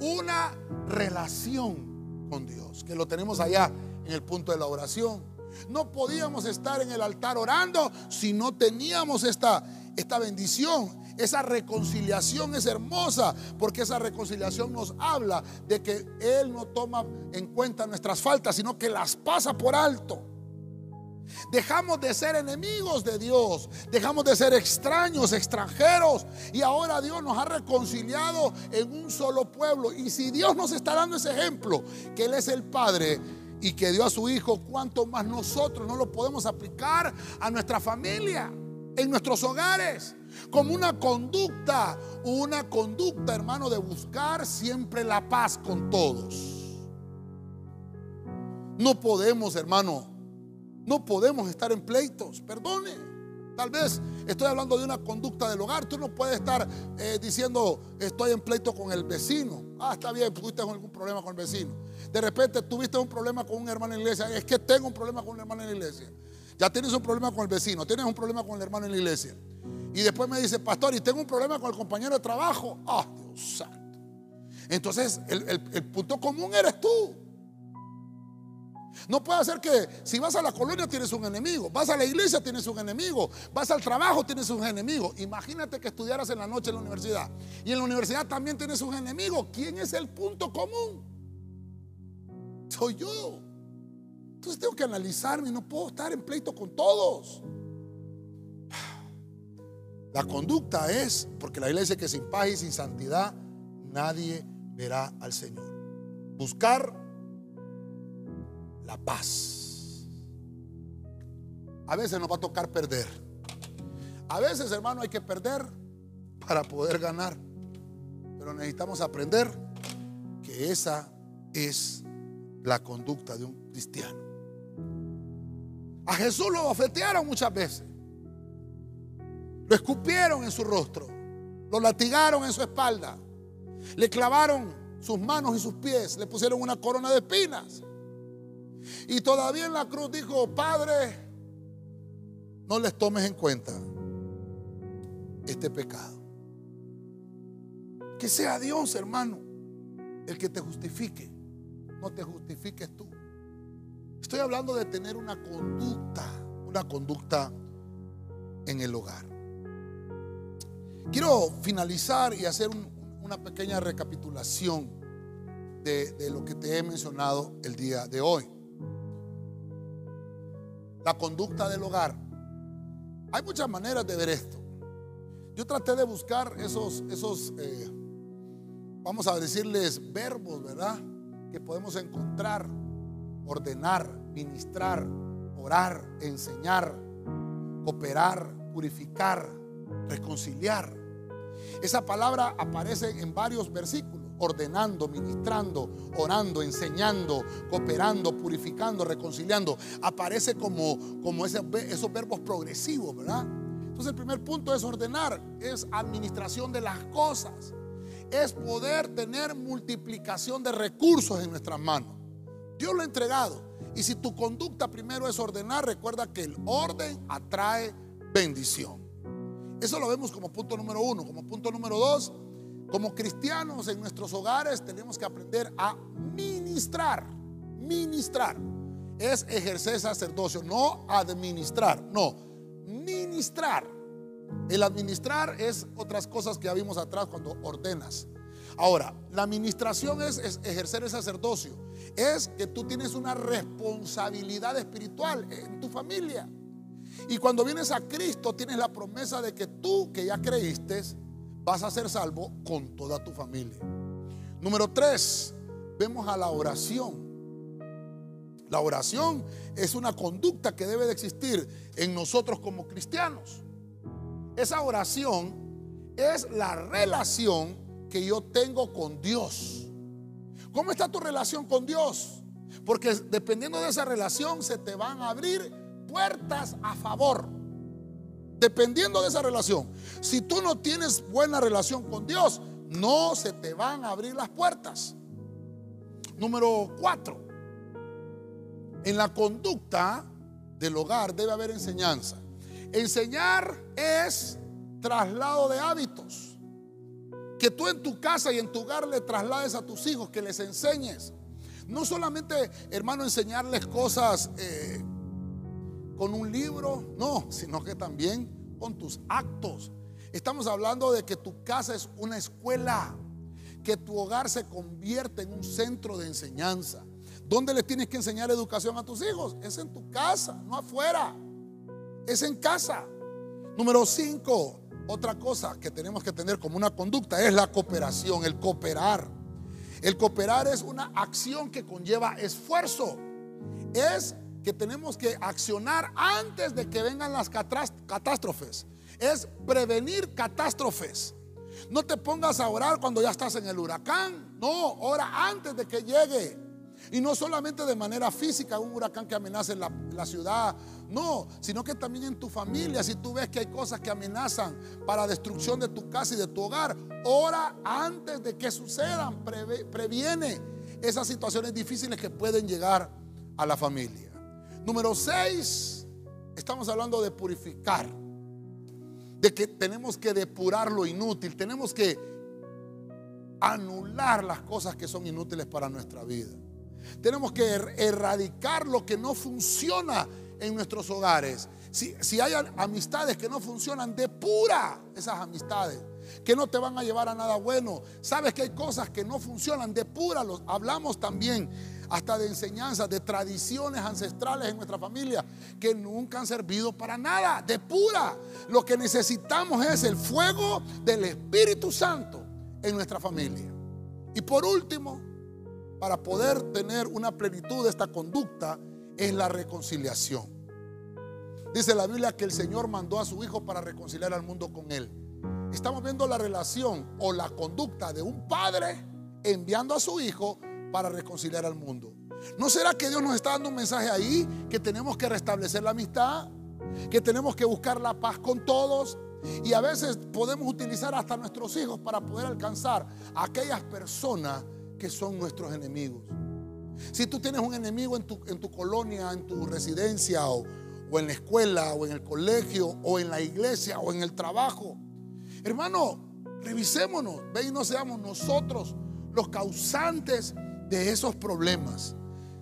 una relación con Dios, que lo tenemos allá en el punto de la oración. No podíamos estar en el altar orando si no teníamos esta, esta bendición. Esa reconciliación es hermosa porque esa reconciliación nos habla de que Él no toma en cuenta nuestras faltas, sino que las pasa por alto. Dejamos de ser enemigos de Dios, dejamos de ser extraños, extranjeros, y ahora Dios nos ha reconciliado en un solo pueblo. Y si Dios nos está dando ese ejemplo, que Él es el Padre y que dio a su Hijo, ¿cuánto más nosotros no lo podemos aplicar a nuestra familia, en nuestros hogares? Como una conducta, una conducta, hermano, de buscar siempre la paz con todos. No podemos, hermano, no podemos estar en pleitos, perdone. Tal vez estoy hablando de una conducta del hogar. Tú no puedes estar eh, diciendo estoy en pleito con el vecino. Ah, está bien, tuviste algún problema con el vecino. De repente tuviste un problema con un hermano en la iglesia. Es que tengo un problema con un hermano en la iglesia. Ya tienes un problema con el vecino, tienes un problema con el hermano en la iglesia. Y después me dice, pastor, y tengo un problema con el compañero de trabajo. Ah, Dios santo. Entonces, el punto común eres tú. No puede ser que si vas a la colonia tienes un enemigo, vas a la iglesia tienes un enemigo, vas al trabajo tienes un enemigo. Imagínate que estudiaras en la noche en la universidad y en la universidad también tienes un enemigo. ¿Quién es el punto común? Soy yo. Entonces tengo que analizarme, no puedo estar en pleito con todos. La conducta es, porque la iglesia que sin paz y sin santidad nadie verá al Señor. Buscar la paz. A veces nos va a tocar perder. A veces, hermano, hay que perder para poder ganar. Pero necesitamos aprender que esa es la conducta de un cristiano. A Jesús lo bofetearon muchas veces. Lo escupieron en su rostro. Lo latigaron en su espalda. Le clavaron sus manos y sus pies. Le pusieron una corona de espinas. Y todavía en la cruz dijo, Padre, no les tomes en cuenta este pecado. Que sea Dios, hermano, el que te justifique. No te justifiques tú. Estoy hablando de tener una conducta, una conducta en el hogar. Quiero finalizar y hacer una pequeña recapitulación de, de lo que te he mencionado el día de hoy. La conducta del hogar. Hay muchas maneras de ver esto. Yo traté de buscar esos, esos eh, vamos a decirles, verbos, ¿verdad? Que podemos encontrar, ordenar, ministrar, orar, enseñar, cooperar, purificar, reconciliar. Esa palabra aparece en varios versículos, ordenando, ministrando, orando, enseñando, cooperando, purificando, reconciliando. Aparece como, como esos verbos progresivos, ¿verdad? Entonces el primer punto es ordenar, es administración de las cosas, es poder tener multiplicación de recursos en nuestras manos. Dios lo ha entregado. Y si tu conducta primero es ordenar, recuerda que el orden atrae bendición. Eso lo vemos como punto número uno. Como punto número dos, como cristianos en nuestros hogares tenemos que aprender a ministrar. Ministrar es ejercer sacerdocio, no administrar, no ministrar. El administrar es otras cosas que ya vimos atrás cuando ordenas. Ahora, la administración es, ejercer el sacerdocio. Es que tú tienes una responsabilidad espiritual en tu familia. Y cuando vienes a Cristo tienes la promesa de que tú que ya creíste vas a ser salvo con toda tu familia. Número tres, vemos a la oración. La oración es una conducta que debe de existir en nosotros como cristianos. Esa oración es la relación que yo tengo con Dios. ¿Cómo está tu relación con Dios? Porque dependiendo de esa relación se te van a abrir puertas a favor. Dependiendo de esa relación. Si tú no tienes buena relación con Dios, no se te van a abrir las puertas. Número cuatro. En la conducta del hogar debe haber enseñanza. Enseñar es traslado de hábitos. Que tú en tu casa y en tu hogar le traslades a tus hijos, que les enseñes. No solamente, hermano, enseñarles cosas eh, con un libro, no, sino que también con tus actos. Estamos hablando de que tu casa es una escuela, que tu hogar se convierte en un centro de enseñanza. ¿Dónde le tienes que enseñar educación a tus hijos? Es en tu casa, no afuera. Es en casa. Número cinco, otra cosa que tenemos que tener como una conducta es la cooperación, el cooperar. El cooperar es una acción que conlleva esfuerzo. Es que tenemos que accionar antes de que vengan las catástrofes. Es prevenir catástrofes. No te pongas a orar cuando ya estás en el huracán. No, ora antes de que llegue. Y no solamente de manera física, un huracán que amenace la, la ciudad, no, sino que también en tu familia, si tú ves que hay cosas que amenazan para destrucción de tu casa y de tu hogar, ora antes de que sucedan, previene esas situaciones difíciles que pueden llegar a la familia. Número 6, estamos hablando de purificar, de que tenemos que depurar lo inútil, tenemos que anular las cosas que son inútiles para nuestra vida. Tenemos que er-, erradicar lo que no funciona en nuestros hogares. Si, si, hay amistades que no funcionan, depura esas amistades, que no te van a llevar a nada bueno. Sabes que hay cosas que no funcionan, depuralos. Hablamos también hasta de enseñanzas, de tradiciones ancestrales en nuestra familia que nunca han servido para nada. Depura. Lo que necesitamos es el fuego del Espíritu Santo en nuestra familia. Y por último, para poder tener una plenitud de esta conducta es la reconciliación. Dice la Biblia que el Señor mandó a su Hijo para reconciliar al mundo con Él. Estamos viendo la relación o la conducta de un padre enviando a su Hijo para reconciliar al mundo. ¿No será que Dios nos está dando un mensaje ahí que tenemos que restablecer la amistad? Que tenemos que buscar la paz con todos. Y a veces podemos utilizar hasta nuestros hijos para poder alcanzar a aquellas personas que son nuestros enemigos. Si tú tienes un enemigo en tu, en tu colonia, en tu residencia, o, o en la escuela, o en el colegio, o en la iglesia, o en el trabajo, hermano, revisémonos, ve y no seamos nosotros los causantes de esos problemas.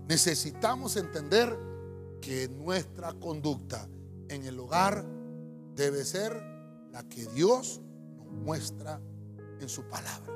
necesitamos entender que nuestra conducta en el hogar debe ser la que Dios nos muestra en su palabra.